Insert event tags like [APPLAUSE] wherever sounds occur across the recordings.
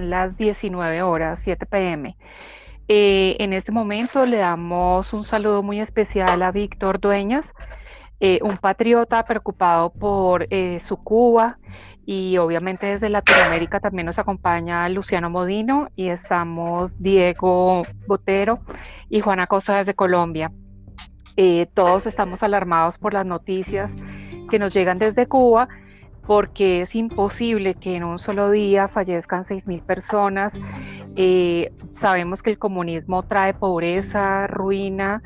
las 19 horas, 7 pm. Eh, en este momento le damos un saludo muy especial a Víctor Dueñas, eh, un patriota preocupado por eh, su Cuba y obviamente desde Latinoamérica también nos acompaña Luciano Modino y estamos Diego Botero y Juana Cosa desde Colombia. todos estamos alarmados por las noticias que nos llegan desde Cuba porque es imposible que en un solo día fallezcan 6.000 personas. Eh, sabemos que el comunismo trae pobreza, ruina,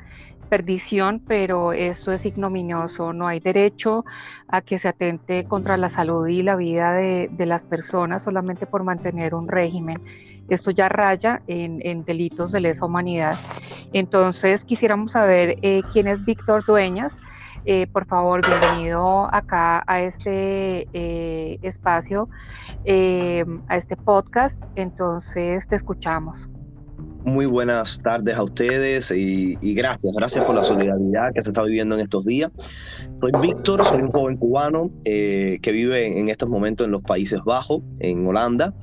perdición, pero esto es ignominioso. No hay derecho a que se atente contra la salud y la vida de, las personas solamente por mantener un régimen. Esto ya raya en, delitos de lesa humanidad. Entonces, quisiéramos saber eh, quién es Víctor Dueñas. Eh, por favor, bienvenido acá a este eh, espacio, eh, a este podcast. Entonces, te escuchamos. Muy buenas tardes a ustedes y, gracias, gracias por la solidaridad que se está viviendo en estos días. Soy Víctor, soy un joven cubano que vive en estos momentos en los Países Bajos, en Holanda.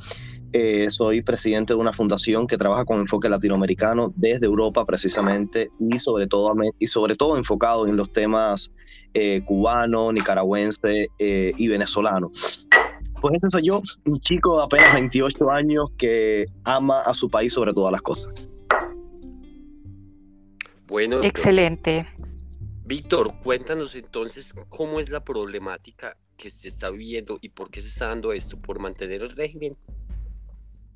Eh, soy presidente de una fundación que trabaja con enfoque latinoamericano desde Europa precisamente y sobre todo, y sobre todo enfocado en los temas eh, cubano, nicaragüense eh, y venezolano. Pues ese soy yo, un chico de apenas 28 años que ama a su país sobre todas las cosas. Bueno, excelente. Víctor, cuéntanos entonces cómo es la problemática que se está viviendo y por qué se está dando esto, por mantener el régimen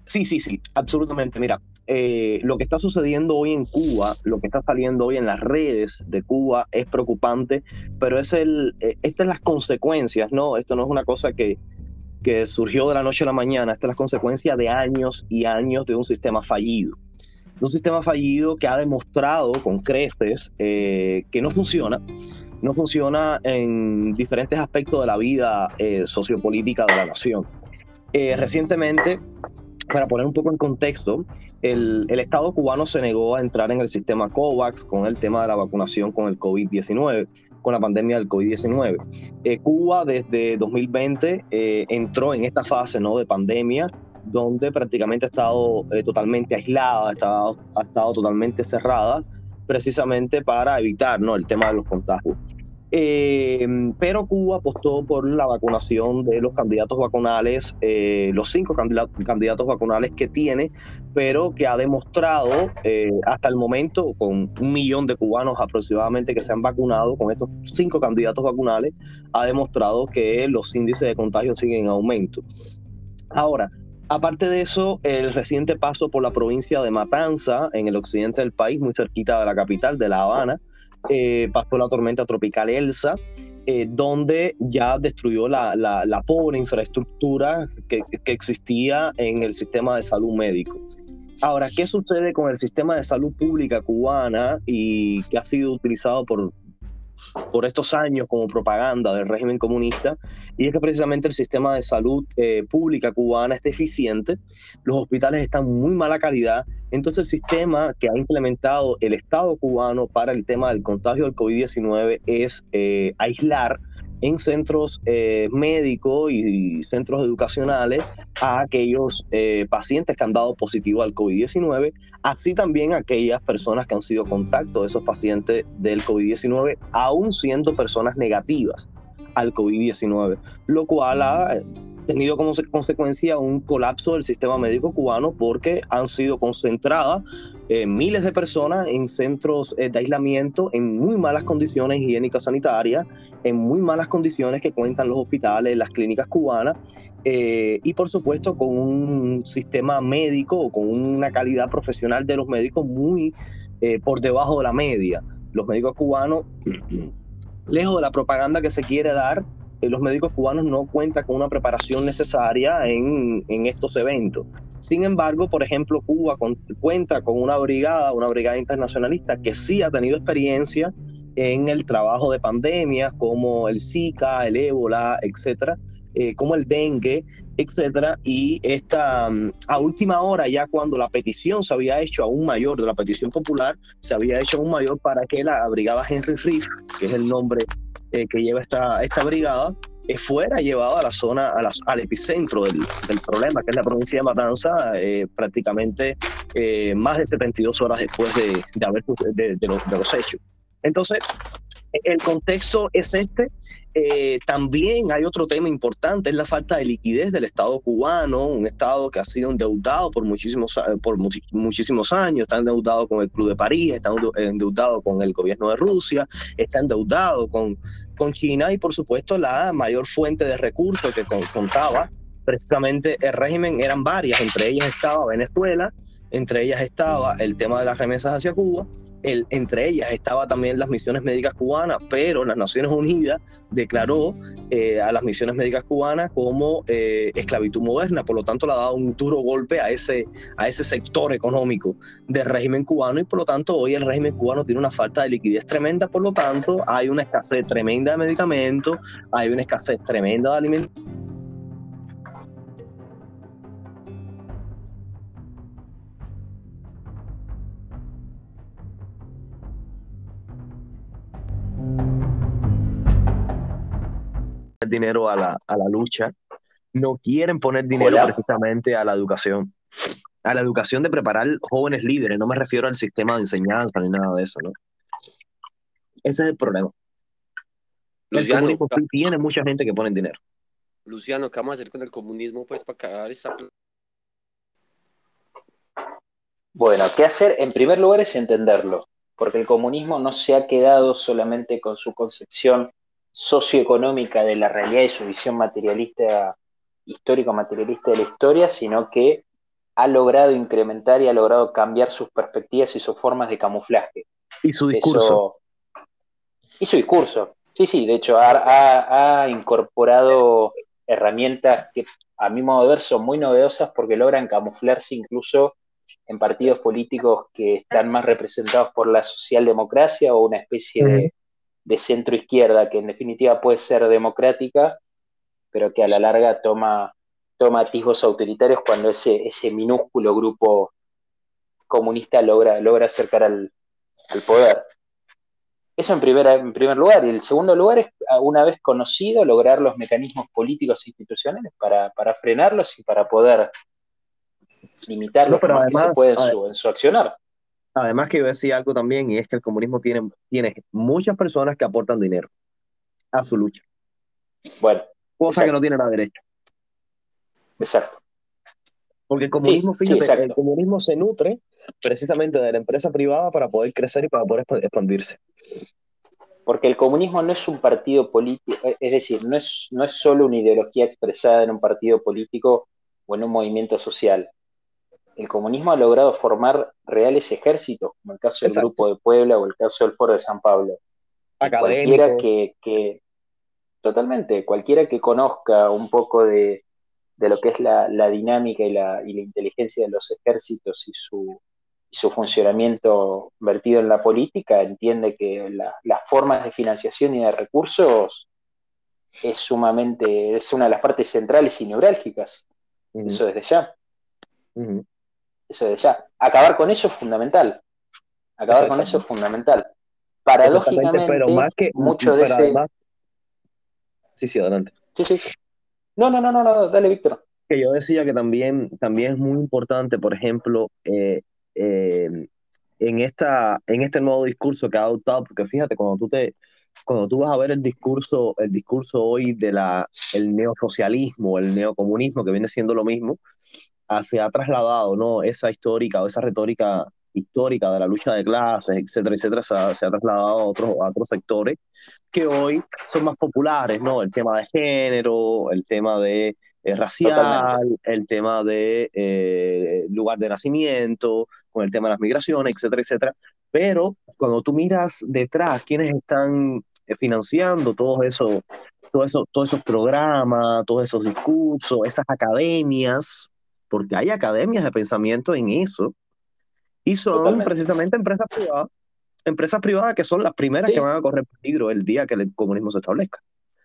Sí, sí, sí, absolutamente. Mira, eh, lo que está sucediendo hoy en Cuba, lo que está saliendo hoy en las redes de Cuba es preocupante, pero es el, eh, estas son las consecuencias, ¿no? Esto no es una cosa que, que surgió de la noche a la mañana, esta es la consecuencia de años y años de un sistema fallido. Un sistema fallido que ha demostrado con creces eh, que no funciona, no funciona en diferentes aspectos de la vida sociopolítica de la nación. recientemente para poner un poco en contexto, el, el, Estado cubano se negó a entrar en el sistema COVAX con el tema de la vacunación con el COVID-19, con la pandemia del COVID-19. Eh, Cuba desde 2020 eh, entró en esta fase ¿no? de pandemia donde prácticamente ha estado eh, totalmente aislada, ha estado, ha estado totalmente cerrada, precisamente para evitar ¿no? el tema de los contagios. Eh, pero Cuba apostó por la vacunación de los candidatos vacunales, eh, los cinco candidatos vacunales que tiene, pero que ha demostrado eh, hasta el momento, con un millón de cubanos aproximadamente que se han vacunado con estos cinco candidatos vacunales, ha demostrado que los índices de contagio siguen en aumento. Ahora, Aparte de eso, el reciente paso por la provincia de Matanza, en el occidente del país, muy cerquita de la capital, de La Habana, eh, pasó la tormenta tropical Elsa, eh, donde ya destruyó la, pobre infraestructura que, que, existía en el sistema de salud médico. Ahora, ¿qué sucede con el sistema de salud pública cubana y que ha sido utilizado por por estos años como propaganda del régimen comunista, y es que precisamente el sistema de salud eh, pública cubana es deficiente, los hospitales están muy mala calidad, entonces el sistema que ha implementado el Estado cubano para el tema del contagio del COVID-19 es eh, aislar en centros eh, médicos y centros educacionales a aquellos eh, pacientes que han dado positivo al COVID-19, así también a aquellas personas que han sido contacto de esos pacientes del COVID-19, aún siendo personas negativas al COVID-19, lo cual ha tenido como consecuencia un colapso del sistema médico cubano porque han sido concentradas eh, miles de personas en centros eh, de aislamiento en muy malas condiciones higiénicas sanitarias, en muy malas condiciones que cuentan los hospitales, las clínicas cubanas eh, y por supuesto con un sistema médico o con una calidad profesional de los médicos muy por debajo de la media. Los médicos cubanos, [CLEARS THROAT] lejos de la propaganda que se quiere dar, los médicos cubanos no cuentan con una preparación necesaria en, estos eventos. Sin embargo, por ejemplo, Cuba cuenta con una brigada, una brigada internacionalista que sí ha tenido experiencia en el trabajo de pandemias como el Zika, el ébola, etcétera, eh, como el dengue, etcétera. Y esta, mm, a última hora, ya cuando la petición se había hecho aún mayor, de la petición popular, se había hecho aún mayor para que la brigada Henry Reef, que es el nombre eh, que lleva esta, esta brigada, fuera llevado a la zona, al epicentro del, problema, que es la provincia de Matanza, prácticamente más de 72 horas después de, de, haber, de, de los hechos. Entonces, el contexto es este. Eh, también hay otro tema importante, es la falta de liquidez del Estado cubano, un Estado que ha sido endeudado por muchísimos, por muchísimos años, está endeudado con el Club de París, está endeudado con el gobierno de Rusia, está endeudado con, con China y por supuesto la mayor fuente de recursos que contaba precisamente el régimen eran varias, entre ellas estaba Venezuela, entre ellas estaba el tema de las remesas hacia Cuba entre ellas estaba también las misiones médicas cubanas, pero las Naciones Unidas declaró eh, a las misiones médicas cubanas como eh, esclavitud moderna, por lo tanto le ha dado un duro golpe a ese, a ese sector económico del régimen cubano y por lo tanto hoy el régimen cubano tiene una falta de liquidez tremenda, por lo tanto hay una escasez tremenda de medicamentos, hay una escasez tremenda de alimentos dinero a la, a la lucha, no quieren poner dinero precisamente a la educación, a la educación de preparar jóvenes líderes, no me refiero al sistema de enseñanza ni nada de eso, ¿no? Ese es el problema. Luciano, tiene mucha gente que pone dinero. Luciano, ¿qué vamos a hacer con el comunismo pues para cagar esta... Bueno, ¿qué hacer? En primer lugar es entenderlo, porque el comunismo no se ha quedado solamente con su concepción socioeconómica de la realidad y su visión materialista, histórico-materialista de la historia, sino que ha logrado incrementar y ha logrado cambiar sus perspectivas y sus formas de camuflaje. Y su discurso. y su discurso. Sí, sí, de hecho ha, ha, incorporado herramientas que a mi modo de ver son muy novedosas porque logran camuflarse incluso en partidos políticos que están más representados por la socialdemocracia o una especie de de centro izquierda, que en definitiva puede ser democrática, pero que a la larga toma, toma atisbos autoritarios cuando ese, ese minúsculo grupo comunista logra, logra acercar al, poder. Eso en, en primer lugar. Y el segundo lugar es, una vez conocido, lograr los mecanismos políticos e institucionales para, frenarlos y para poder limitarlos pero además, se puede en su accionar. Además que yo decía algo también, y es que el comunismo tiene, tiene muchas personas que aportan dinero a su lucha. Bueno. Cosa que no tiene la derecha. Exacto. Porque el comunismo, fíjate, el comunismo se nutre precisamente de la empresa privada para poder crecer y para poder expandirse. Porque el comunismo no es un partido político, es decir, no es, no es solo una ideología expresada en un partido político o en un movimiento social el comunismo ha logrado formar reales ejércitos, como el caso del Grupo de Puebla o el caso del Foro de San Pablo. Cualquiera que, totalmente, cualquiera que conozca un poco de, lo que es la, dinámica y la, inteligencia de los ejércitos y su, funcionamiento vertido en la política, entiende que las formas de financiación y de recursos es sumamente, es una de las partes centrales y neurálgicas. Eso desde ya. Eso de ya. Acabar con eso es fundamental. Acabar con eso es fundamental. Paradójicamente, pero más que, mucho de ese. Sí, sí, adelante. Sí, sí. No, no, no, no, no dale, Víctor. Que yo decía que también, también es muy importante, por ejemplo, eh, eh, en, esta, en este nuevo discurso que ha adoptado, porque fíjate, cuando tú te, cuando tú vas a ver el discurso, el discurso hoy de la el neosocialismo, el neocomunismo, que viene siendo lo mismo, se ha trasladado, ¿no? Esa histórica o esa retórica histórica de la lucha de clases, etcétera, etcétera, se ha, trasladado a otros, a otros sectores que hoy son más populares, ¿no? El tema de género, el tema de eh, racial, el tema de eh, lugar de nacimiento, con el tema de las migraciones, etcétera, etcétera. Pero cuando tú miras detrás, quiénes están eh, financiando todo eso, todo eso, todos esos programas, todos esos discursos, esas academias, porque hay academias de pensamiento en eso, y son precisamente empresas privadas, empresas privadas que son las primeras que van a correr peligro el día que el comunismo se establezca.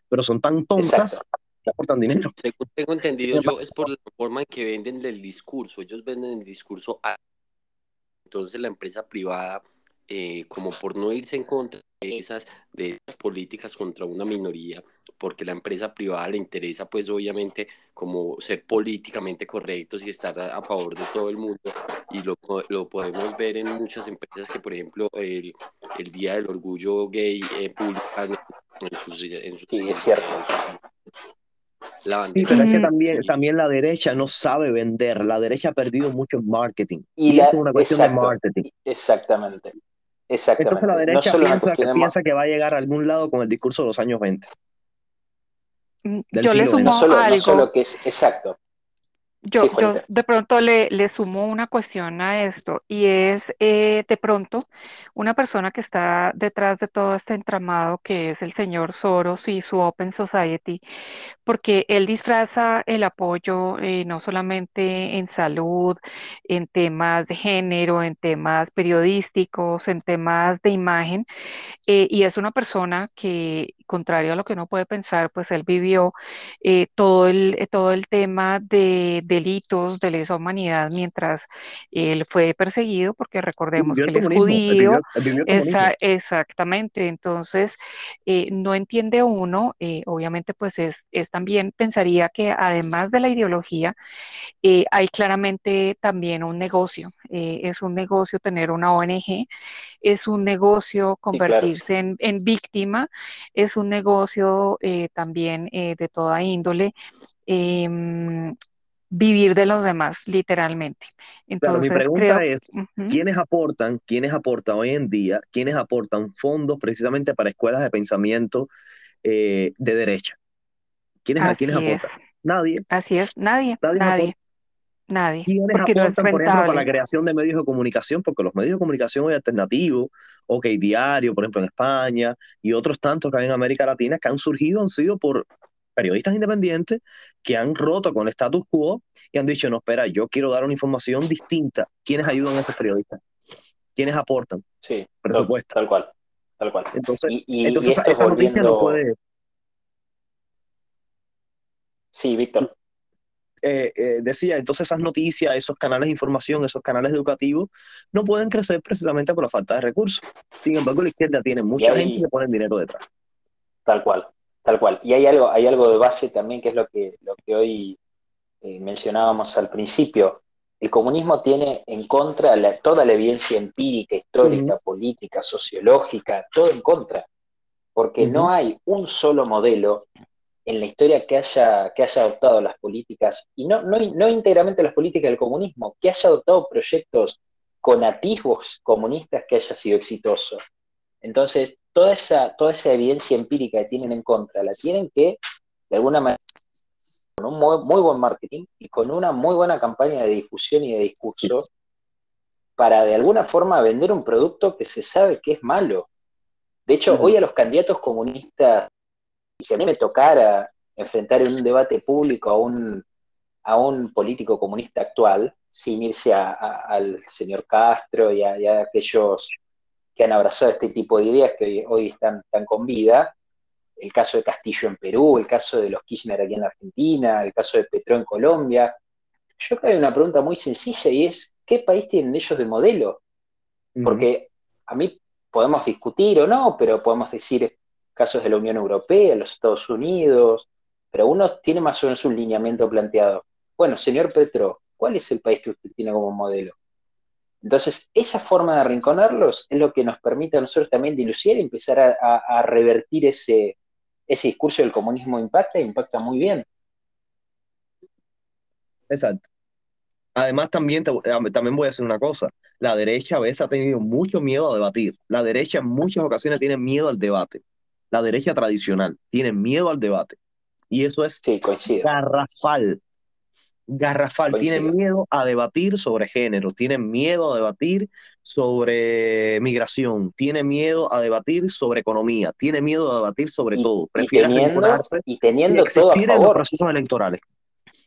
Pero son tan tontas que aportan dinero. Según tengo entendido yo, es por la forma en que venden el discurso. Ellos venden el discurso a... Entonces la empresa privada, eh, como por no irse en contra de esas, de esas políticas contra una minoría, porque la empresa privada le interesa pues obviamente como ser políticamente correctos y estar a, favor de todo el mundo y lo, lo, podemos ver en muchas empresas que por ejemplo el, el Día del Orgullo Gay eh, publican en sus... En sus sí, es cierto. La sí, pero es que también, también la derecha no sabe vender. La derecha ha perdido mucho en marketing. Y, esto es una cuestión de marketing. Exactamente. Exactamente. Entonces la derecha piensa, que, piensa que va a llegar a algún lado con el discurso de los años 20. Yo le sumo algo. que es exacto. Yo, yo de pronto le, le, sumo una cuestión a esto y es eh, de pronto una persona que está detrás de todo este entramado que es el señor Soros y su Open Society, porque él disfraza el apoyo eh, no solamente en salud, en temas de género, en temas periodísticos, en temas de imagen, eh, y es una persona que, contrario a lo que uno puede pensar, pues él vivió todo, el, todo el tema de delitos de lesa humanidad mientras él fue perseguido, porque recordemos que él es judío. exactamente, entonces eh, no entiende uno, eh, obviamente pues es, es, también, pensaría que además de la ideología, eh, hay claramente también un negocio, es un negocio tener una ONG, es un negocio convertirse en, en, víctima, es un negocio también de toda índole. Em, vivir de los demás, literalmente. Entonces, mi pregunta es, ¿quiénes aportan, quiénes aportan hoy en día, quiénes aportan fondos precisamente para escuelas de pensamiento eh, de derecha? ¿Quiénes, aportan? Nadie. Así es, nadie, nadie. Nadie. ¿Quiénes aportan, por ejemplo, para la creación de medios de comunicación? Porque los medios de comunicación hoy alternativos, OK Diario, por ejemplo, en España, y otros tantos que hay en América Latina, que han surgido, han sido por periodistas independientes que han roto con el status quo y han dicho, no, espera, yo quiero dar una información distinta. ¿Quiénes ayudan a esos periodistas? ¿Quiénes aportan? Sí, presupuesto. Tal cual, tal cual. Entonces, entonces esa noticia no puede... Sí, Víctor. Eh, eh, decía, entonces esas noticias, esos canales de información, esos canales educativos, no pueden crecer precisamente por la falta de recursos. Sin embargo, la izquierda tiene mucha gente que pone dinero detrás. Tal cual. Tal cual. Y hay algo, hay algo de base también que es lo que, lo que hoy eh, mencionábamos al principio. El comunismo tiene en contra toda la evidencia empírica, histórica, política, sociológica, todo en contra. Porque no hay un solo modelo en la historia que haya, que haya adoptado las políticas, y no, no, no íntegramente las políticas del comunismo, que haya adoptado proyectos con atisbos comunistas que haya sido exitoso. Entonces, toda esa, toda esa evidencia empírica que tienen en contra, la tienen que, de alguna manera, con un muy, buen marketing y con una muy buena campaña de difusión y de discurso, para de alguna forma vender un producto que se sabe que es malo. De hecho, hoy a los candidatos comunistas, si a mí me tocara enfrentar en un debate público a un, a un político comunista actual, sin irse al señor Castro y a aquellos que han abrazado este tipo de ideas que hoy, están, con vida. El caso de Castillo en Perú, el caso de los Kirchner aquí en Argentina, el caso de Petro en Colombia. Yo creo que hay una pregunta muy sencilla y es, ¿qué país tienen ellos de modelo? Porque a mí podemos discutir o no, pero podemos decir casos de la Unión Europea, los Estados Unidos, pero uno tiene más o menos un lineamiento planteado. Bueno, señor Petro, ¿cuál es el país que usted tiene como modelo? Entonces, esa forma de arrinconarlos es lo que nos permite a nosotros también dilucidar y empezar a, revertir ese, ese discurso del comunismo impacta e impacta muy bien. Exacto. Además, también, también voy a decir una cosa. La derecha a veces ha tenido mucho miedo a debatir. La derecha en muchas ocasiones tiene miedo al debate. La derecha tradicional tiene miedo al debate. Y eso es sí, garrafal garrafal, tienen miedo a debatir sobre género, tienen miedo a debatir sobre migración, tienen miedo a debatir sobre economía, tienen miedo a debatir sobre todo. Prefieren y teniendo, todo a favor. los procesos electorales.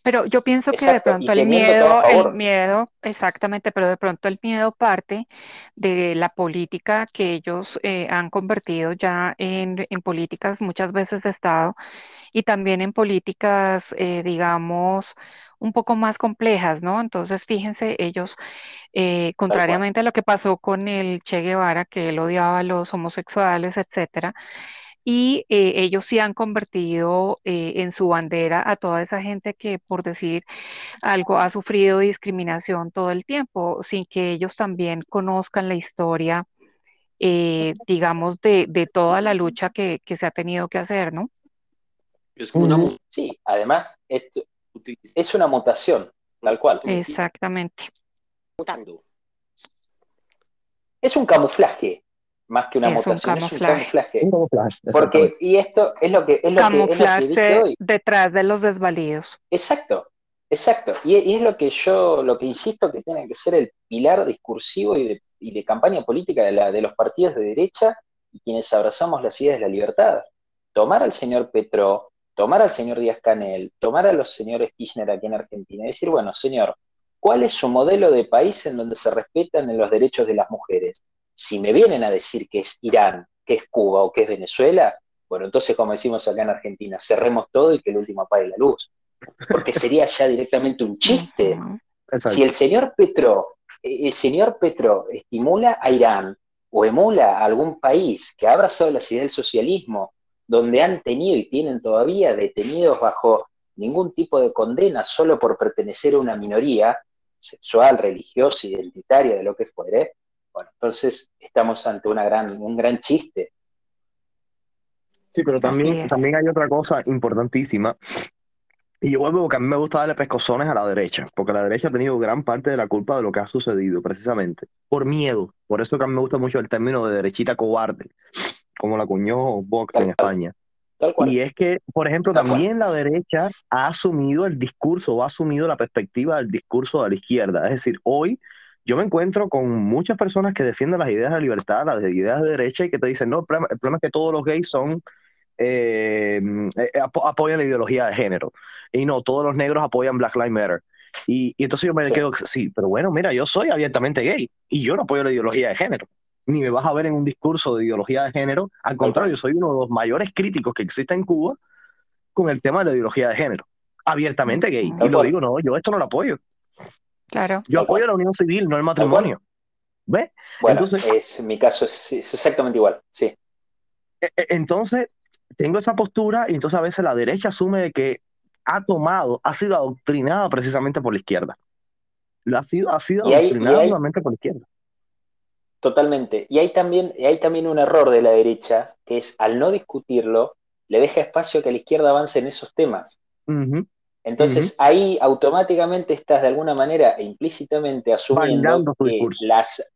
Pero yo pienso que de pronto el miedo, el miedo, exactamente, pero de pronto el miedo parte de la política que ellos eh, han convertido ya en, en, políticas muchas veces de Estado y también en políticas, eh, digamos, un poco más complejas, ¿no? Entonces, fíjense, ellos, eh, contrariamente a lo que pasó con el Che Guevara, que él odiaba a los homosexuales, etcétera, y eh, ellos sí han convertido eh, en su bandera a toda esa gente que, por decir algo, ha sufrido discriminación todo el tiempo, sin que ellos también conozcan la historia, eh, digamos, de, de, toda la lucha que, que, se ha tenido que hacer, ¿no? Es como una... Sí, además, esto es una mutación, tal cual. Exactamente. Mutando. Es un camuflaje más que una es mutación, un es un camuflaje. Un camuflaje, Porque, y esto es lo que es lo Camuflarse que, es lo que dije hoy. detrás de los desvalidos. Exacto, exacto. Y, y, es lo que yo, lo que insisto que tiene que ser el pilar discursivo y de, y de campaña política de, la, de los partidos de derecha y quienes abrazamos las ideas de la libertad. Tomar al señor Petro, tomar al señor Díaz Canel, tomar a los señores Kirchner aquí en Argentina y decir, bueno, señor, ¿cuál es su modelo de país en donde se respetan los derechos de las mujeres? Si me vienen a decir que es Irán, que es Cuba o que es Venezuela, bueno, entonces como decimos acá en Argentina, cerremos todo y que el último apague la luz. Porque sería ya directamente un chiste. Si el señor Petro, eh, el señor Petro estimula a Irán o emula a algún país que ha abrazado las ideas del socialismo, donde han tenido y tienen todavía detenidos bajo ningún tipo de condena solo por pertenecer a una minoría sexual, religiosa, identitaria, de lo que fuere, bueno, entonces estamos ante una gran, un gran chiste. Sí, pero también, también hay otra cosa importantísima. Y yo vuelvo porque a mí me gusta darle pescozones a la derecha, porque la derecha ha tenido gran parte de la culpa de lo que ha sucedido, precisamente, por miedo. Por eso que a mí me gusta mucho el término de derechita cobarde, como la cuñó Vox en España. Y es que, por ejemplo, también la derecha ha asumido el discurso, o ha asumido la perspectiva del discurso de la izquierda. Es decir, hoy yo me encuentro con muchas personas que defienden las ideas de libertad, las ideas de derecha y que te dicen, no, el problema, es que todos los gays son, eh, eh apoyan la ideología de género. Y no, todos los negros apoyan Black Lives Matter. Y, y entonces yo me quedo, sí, pero bueno, mira, yo soy abiertamente gay y yo no apoyo la ideología de género. Ni me vas a ver en un discurso de ideología de género. Al contrario, yo soy uno de los mayores críticos que existe en Cuba con el tema de la ideología de género. Abiertamente gay. Y lo digo, no, yo esto no lo apoyo. Claro. Yo apoyo la unión civil, no el matrimonio. ¿Ves? Bueno, entonces, es, mi caso es, exactamente igual, sí. E, e, entonces, tengo esa postura y entonces a veces la derecha asume que ha tomado, ha sido adoctrinada precisamente por la izquierda. Lo ha sido, ha sido adoctrinada nuevamente por la izquierda. Totalmente. Y hay, también, hay también un error de la derecha, que es al no discutirlo, le deja espacio a que la izquierda avance en esos temas. Entonces ahí automáticamente estás de alguna manera e implícitamente asumiendo que las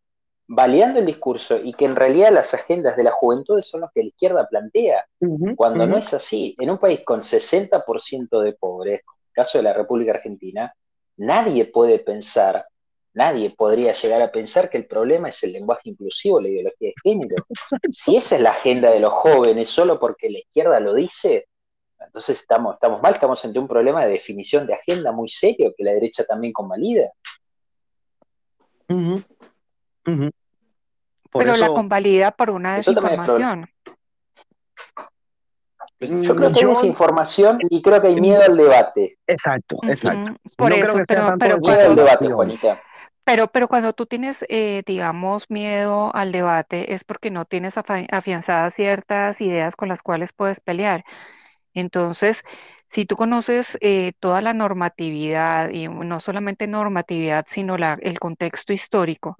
validando el discurso y que en realidad las agendas de la juventud son las que la izquierda plantea, cuando no es así. En un país con 60% de pobres, como el caso de la República Argentina, nadie puede pensar, nadie podría llegar a pensar que el problema es el lenguaje inclusivo, la ideología de género. Si esa es la agenda de los jóvenes, solo porque la izquierda lo dice, entonces estamos, estamos mal, estamos ante un problema de definición de agenda muy serio que la derecha también convalida. Pero la convalida por una desinformación. Yo creo que hay desinformación y creo que hay miedo al debate. Exacto, exacto. Por eso, pero, pero cuando, debate, Juanita. Pero, pero cuando tú tienes, eh, digamos, miedo al debate es porque no tienes afianzadas ciertas ideas con las cuales puedes pelear. Entonces, si tú conoces eh, toda la normatividad, y no solamente normatividad, sino el contexto histórico,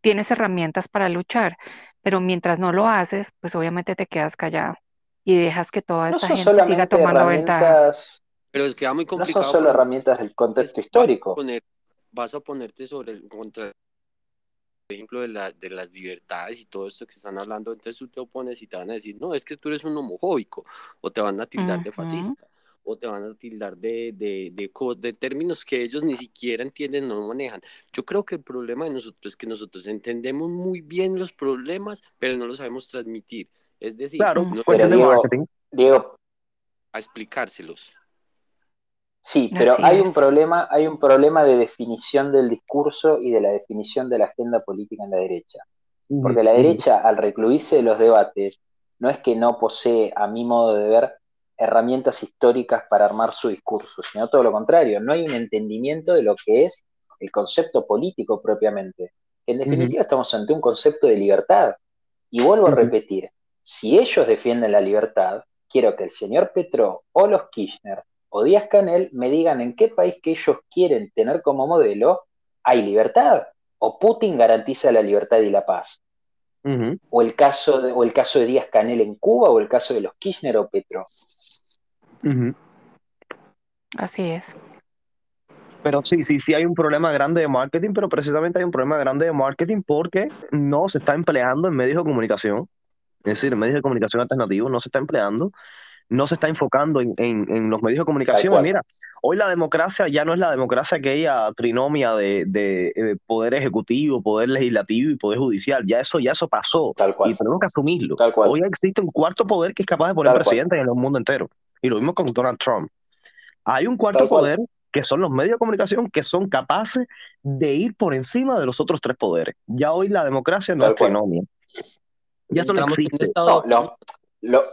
tienes herramientas para luchar, pero mientras no lo haces, pues obviamente te quedas callado y dejas que toda esta gente siga tomando ventaja. Pero es que va muy complicado. No son solo herramientas del contexto histórico. Vas a, ponerte sobre el contra ejemplo, de, la, de las libertades y todo esto que están hablando, entonces tú te opones y te van a decir, no, es que tú eres un homofóbico, o te van a tildar de fascista, o te van a tildar de, de, de, de, términos que ellos ni siquiera entienden, no manejan. Yo creo que el problema de nosotros es que nosotros entendemos muy bien los problemas, pero no los sabemos transmitir. Es decir, claro, no, Diego, a explicárselos. Sí, pero hay un problema, hay un problema de definición del discurso y de la definición de la agenda política en la derecha. Porque la derecha, al recluirse de los debates, no es que no posee, a mi modo de ver, herramientas históricas para armar su discurso, sino todo lo contrario, no hay un entendimiento de lo que es el concepto político propiamente. En definitiva, estamos ante un concepto de libertad. Y vuelvo a repetir, si ellos defienden la libertad, quiero que el señor Petro o los Kirchner o Díaz Canel me digan en qué país que ellos quieren tener como modelo hay libertad, o Putin garantiza la libertad y la paz. o, el caso de, o el caso de Díaz Canel en Cuba, o el caso de los Kirchner o Petro. Así es. Pero sí, sí, sí hay un problema grande de marketing, pero precisamente hay un problema grande de marketing porque no se está empleando en medios de comunicación, es decir, en medios de comunicación alternativos no se está empleando, no se está enfocando en, en, los medios de comunicación. Mira, hoy la democracia ya no es la democracia aquella trinomia de, de, eh, poder ejecutivo, poder legislativo y poder judicial. Ya eso, ya eso pasó Tal cual. y tenemos que asumirlo. Tal cual. Hoy existe un cuarto poder que es capaz de poner Tal cual. presidente en el mundo entero. Y lo mismo con Donald Trump. Hay un cuarto Tal cual. poder que son los medios de comunicación que son capaces de ir por encima de los otros tres poderes. Ya hoy la democracia no Tal es cual. trinomia. Ya eso no existe. estado- No, lo- lo-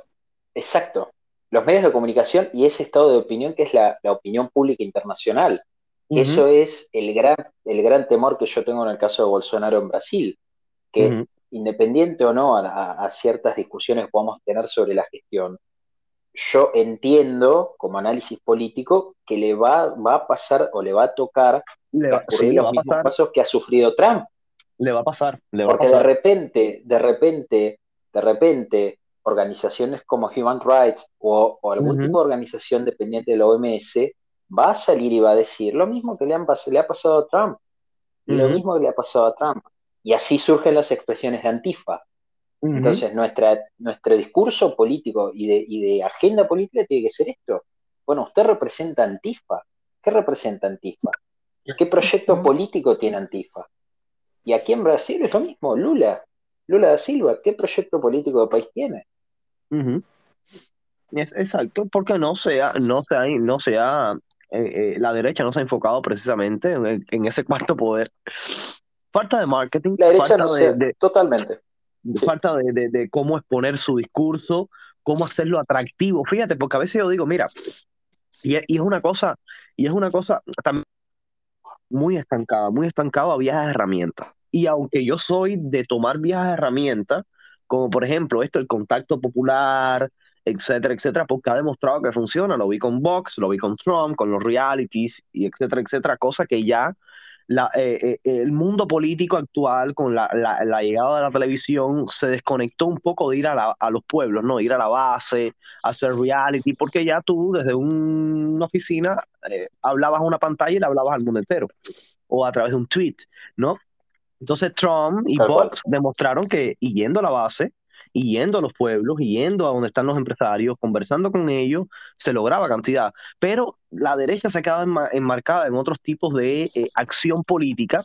exacto. Los medios de comunicación y ese estado de opinión que es la, la opinión pública internacional. Eso es el gran, el gran temor que yo tengo en el caso de Bolsonaro en Brasil, que independiente o no a, a- a ciertas discusiones que podamos tener sobre la gestión, yo entiendo como análisis político que le va, va a pasar o le va a tocar Le va, transcurrir sí, le los a mismos pasar, pasos que ha sufrido Trump. le va a pasar, le va a Porque de pasar. repente, de repente, de repente, organizaciones como Human Rights o, o algún tipo de organización dependiente de la OMS va a salir y va a decir lo mismo que le, han le ha pasado a Trump, lo mismo que le ha pasado a Trump. Y así surgen las expresiones de Antifa. Entonces, nuestra, nuestro discurso político y de, y de agenda política tiene que ser esto. Bueno, usted representa Antifa. ¿Qué representa Antifa? ¿Qué proyecto político tiene Antifa? Y aquí en Brasil es lo mismo, Lula. Lula da Silva, ¿qué proyecto político de país tiene? Ujú. Es- exacto, porque no sea, no sea, no sea, eh, eh, la derecha no se ha enfocado precisamente en, en ese [LAUGHS] cuarto poder. Falta de marketing, La derecha falta no de, totalmente. Sí. falta de, de- de cómo exponer su discurso, cómo hacerlo atractivo. Fíjate, porque a veces yo digo, mira, y, es- una cosa, y es una cosa también muy estancada, muy estancado a viejas herramientas. Y aunque yo soy de tomar viejas herramientas, como por ejemplo esto, el contacto popular, etcétera, etcétera, porque ha demostrado que funciona. Lo vi con Vox, lo vi con Trump, con los realities, y etcétera, etcétera, cosa que ya la, eh, eh, el mundo político actual, con la, la- llegada de la televisión, se desconectó un poco de ir a, a los pueblos, ¿no? Ir a la base, hacer reality, porque ya tú desde un- una oficina eh, hablabas a una pantalla y le hablabas al mundo entero, o a través de un tweet, ¿no? Entonces Trump y Tal cual. Demostraron que y yendo a la base, y yendo a los pueblos, y yendo a donde están los empresarios, conversando con ellos, se lograba cantidad. Pero la derecha se quedaba enma- enmarcada en otros tipos de eh, acción política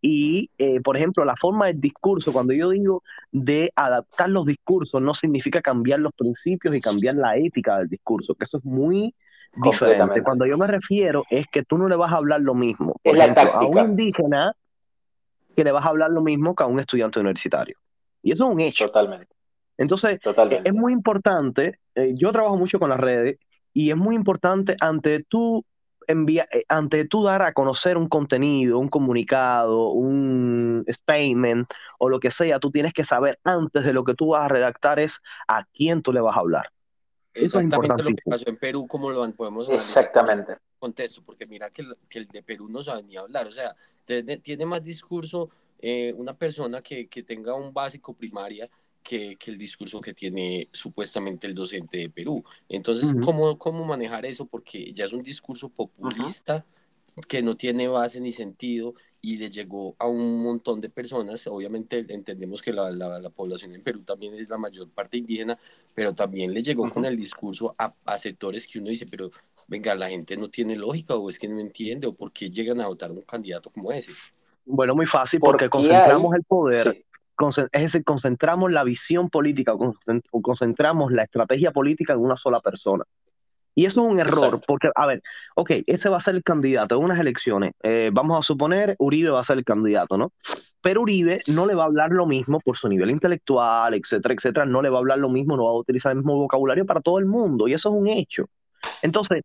y, eh, por ejemplo, la forma del discurso, cuando yo digo de adaptar los discursos, no significa cambiar los principios y cambiar la ética del discurso, que eso es muy diferente. Cuando yo me refiero es que tú no le vas a hablar lo mismo, por Es la ejemplo, a un indígena que le vas a hablar lo mismo que a un estudiante universitario. Y eso es un hecho. Totalmente, Entonces, totalmente. es muy importante, eh, yo trabajo mucho con las redes y es muy importante ante tú envía, eh, ante tú dar a conocer un contenido, un comunicado, un statement o lo que sea, tú tienes que saber antes de lo que tú vas a redactar es a quién tú le vas a hablar. Exactamente lo que pasó en Perú, como lo podemos analizar en Exactamente. contexto, porque mira que el, que el de Perú no sabe ni hablar, o sea, tiene, tiene más discurso eh, una persona que, que tenga un básico primaria que, que el discurso que tiene supuestamente el docente de Perú. Entonces, Ujú. ¿cómo, ¿cómo manejar eso? Porque ya es un discurso populista que no tiene base ni sentido y le llegó a un montón de personas. Obviamente entendemos que la, la, la población en Perú también es la mayor parte indígena, pero también le llegó con el discurso a, a sectores que uno dice, pero venga, la gente no tiene lógica o es que no entiende o por qué llegan a votar un candidato como ese. Bueno, muy fácil porque Porque concentramos hay- el poder Sí, es decir, concentramos la visión política o concent- o concentramos la estrategia política en una sola persona. Y eso es un error, Exacto. porque, a ver, ok, ese va a ser el candidato en unas elecciones. Eh, vamos a suponer, Uribe va a ser el candidato, ¿no? Pero Uribe no le va a hablar lo mismo por su nivel intelectual, etcétera, etcétera, no le va a hablar lo mismo, no va a utilizar el mismo vocabulario para todo el mundo, y eso es un hecho. Entonces,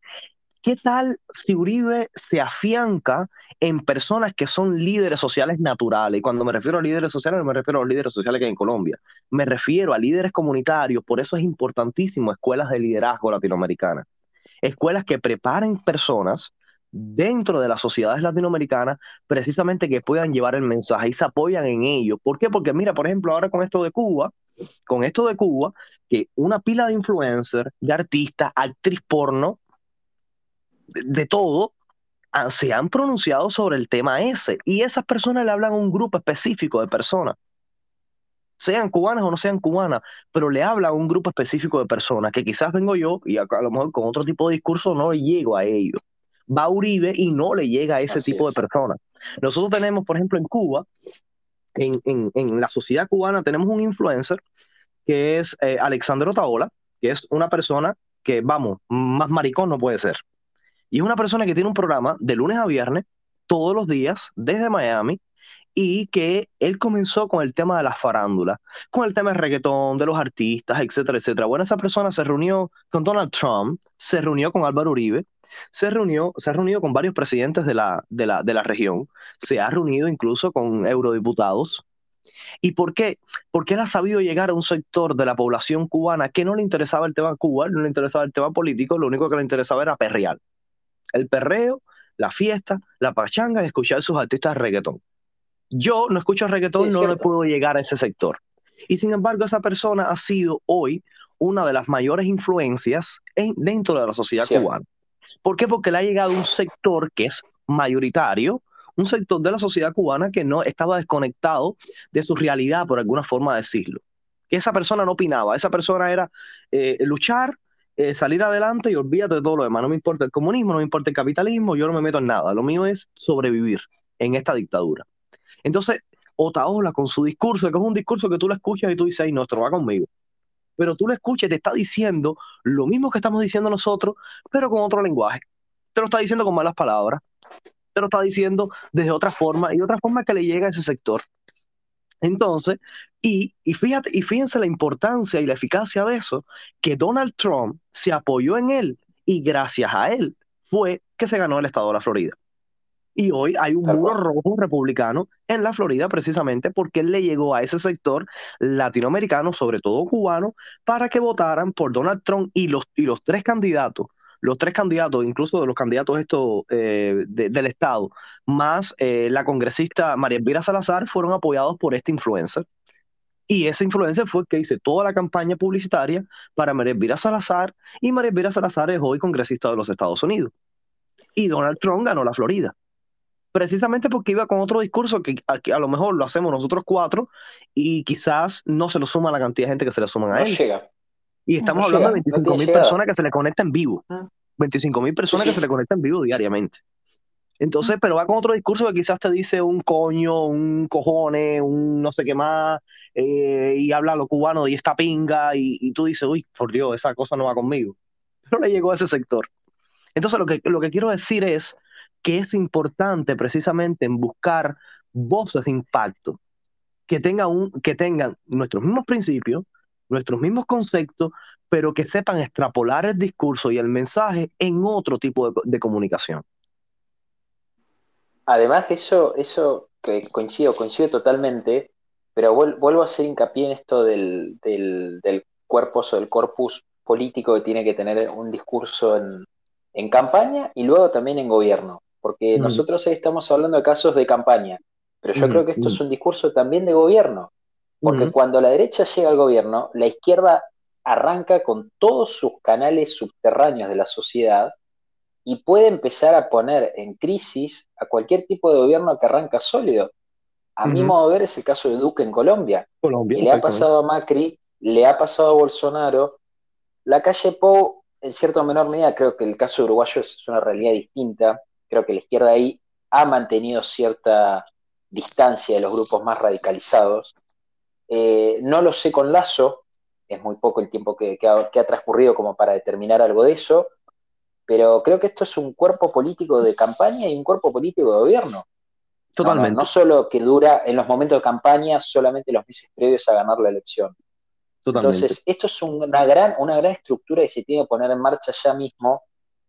¿qué tal si Uribe se afianca en personas que son líderes sociales naturales? Y cuando me refiero a líderes sociales, no me refiero a los líderes sociales que hay en Colombia. Me refiero a líderes comunitarios. Por eso es importantísimo escuelas de liderazgo latinoamericanas. Escuelas que preparen personas dentro de las sociedades latinoamericanas precisamente que puedan llevar el mensaje y se apoyan en ello. ¿Por qué? Porque mira, por ejemplo, ahora con esto de Cuba, con esto de Cuba, que una pila de influencers, de artistas, actriz porno, de, todo, se han pronunciado sobre el tema ese. Y esas personas le hablan a un grupo específico de personas. Sean cubanas o no sean cubanas, pero le hablan a un grupo específico de personas que quizás vengo yo y a, lo mejor con otro tipo de discurso no llego a ellos. Va Uribe y no le llega a ese tipo de personas. Nosotros tenemos, por ejemplo, en Cuba, en, en, la sociedad cubana, tenemos un influencer que es eh, Alexandro Taola, que es una persona que, vamos, más maricón no puede ser. Y es una persona que tiene un programa de lunes a viernes, todos los días, desde Miami, y que él comenzó con el tema de la farándula, con el tema del reggaetón, de los artistas, etcétera, etcétera. Bueno, esa persona se reunió con Donald Trump, se reunió con Álvaro Uribe, se reunió, se ha reunido con varios presidentes de la, de la, de la región, se ha reunido incluso con eurodiputados. ¿Y por qué? Porque él ha sabido llegar a un sector de la población cubana que no le interesaba el tema Cuba, no le interesaba el tema político, lo único que le interesaba era perrear el perreo, la fiesta, la pachanga y escuchar sus artistas de reggaetón. Yo no escucho reggaetón, no le puedo llegar a ese sector. Y sin embargo, esa persona ha sido hoy una de las mayores influencias dentro de la sociedad cubana. ¿Por qué? Porque le ha llegado un sector que es mayoritario, un sector de la sociedad cubana que no estaba desconectado de su realidad, por alguna forma de decirlo. Que esa persona no opinaba, esa persona era eh, luchar eh, salir adelante y olvídate de todo lo demás. No me importa el comunismo, no me importa el capitalismo, yo no me meto en nada. Lo mío es sobrevivir en esta dictadura. Entonces, Otaola con su discurso, que es un discurso que tú lo escuchas y tú dices, ay, no, esto va conmigo. Pero tú lo escuchas y te está diciendo lo mismo que estamos diciendo nosotros, pero con otro lenguaje. Te lo está diciendo con malas palabras. Te lo está diciendo desde otra forma y otra forma que le llega a ese sector. Entonces, y, fíjate, y fíjense la importancia y la eficacia de eso, que Donald Trump se apoyó en él y gracias a él fue que se ganó el estado de la Florida. Y hoy hay un muro rojo republicano en la Florida precisamente porque él le llegó a ese sector latinoamericano, sobre todo cubano, para que votaran por Donald Trump y los, y los tres candidatos los tres candidatos, incluso de los candidatos estos eh, del Estado, más eh, la congresista María Elvira Salazar, fueron apoyados por este influencer. Y ese influencer fue el que hizo toda la campaña publicitaria para María Elvira Salazar, y María Elvira Salazar es hoy congresista de los Estados Unidos. Y Donald Trump ganó la Florida. Precisamente porque iba con otro discurso que a, lo mejor lo hacemos nosotros cuatro y quizás no se lo suma la cantidad de gente que se le suman a él. Llega. Y estamos hablando de 25 mil personas que se le conectan en vivo. 25 ah. mil personas que se le conectan en vivo diariamente. Entonces, pero va con otro discurso que quizás te dice un coño, un cojones, un no sé qué más, eh, y habla lo cubano y esta pinga, y, tú dices, uy, por Dios, esa cosa no va conmigo. [LAUGHS] Pero le llegó a ese sector. Entonces, lo que, lo que quiero decir es que es importante precisamente en buscar voces de impacto que, tenga un, que tengan nuestros mismos principios, nuestros mismos conceptos, pero que sepan extrapolar el discurso y el mensaje en otro tipo de, comunicación. Además de eso, eso coincido, coincido totalmente, pero vuelvo a hacer hincapié en esto del, del, del cuerpo o del corpus político que tiene que tener un discurso en, campaña y luego también en gobierno, porque mm. nosotros estamos hablando de casos de campaña, pero yo mm, creo que esto es mm. un discurso también de gobierno. Porque cuando la derecha llega al gobierno, la izquierda arranca con todos sus canales subterráneos de la sociedad y puede empezar a poner en crisis a cualquier tipo de gobierno que arranca sólido. A mi modo de ver es el caso de Duque en Colombia. Colombia le ha pasado a Macri, le ha pasado a Bolsonaro. La calle Pou, en cierta menor medida, creo que el caso uruguayo es una realidad distinta. Creo que la izquierda ahí ha mantenido cierta distancia de los grupos más radicalizados. Eh, no lo sé con Lazo, es muy poco el tiempo que, ha, transcurrido como para determinar algo de eso, pero creo que esto es un cuerpo político de campaña y un cuerpo político de gobierno. Totalmente. No, solo que dura en los momentos de campaña, solamente los meses previos a ganar la elección. Totalmente. Entonces, esto es una gran, una gran estructura que se tiene que poner en marcha ya mismo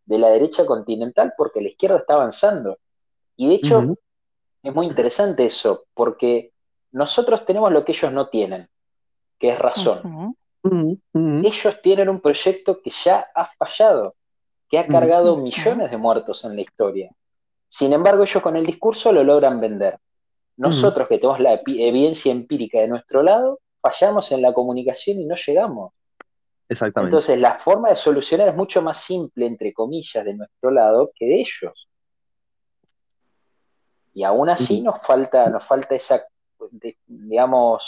de la derecha continental porque la izquierda está avanzando. Y de hecho, es muy interesante eso, porque nosotros tenemos lo que ellos no tienen, que es razón. Ellos tienen un proyecto que ya ha fallado, que ha cargado millones de muertos en la historia. Sin embargo, ellos con el discurso lo logran vender. Nosotros que tenemos la evidencia empírica de nuestro lado, fallamos en la comunicación y no llegamos. Exactamente. Entonces, la forma de solucionar es mucho más simple, entre comillas, de nuestro lado que de ellos. Y aún así nos falta, nos falta esa, digamos,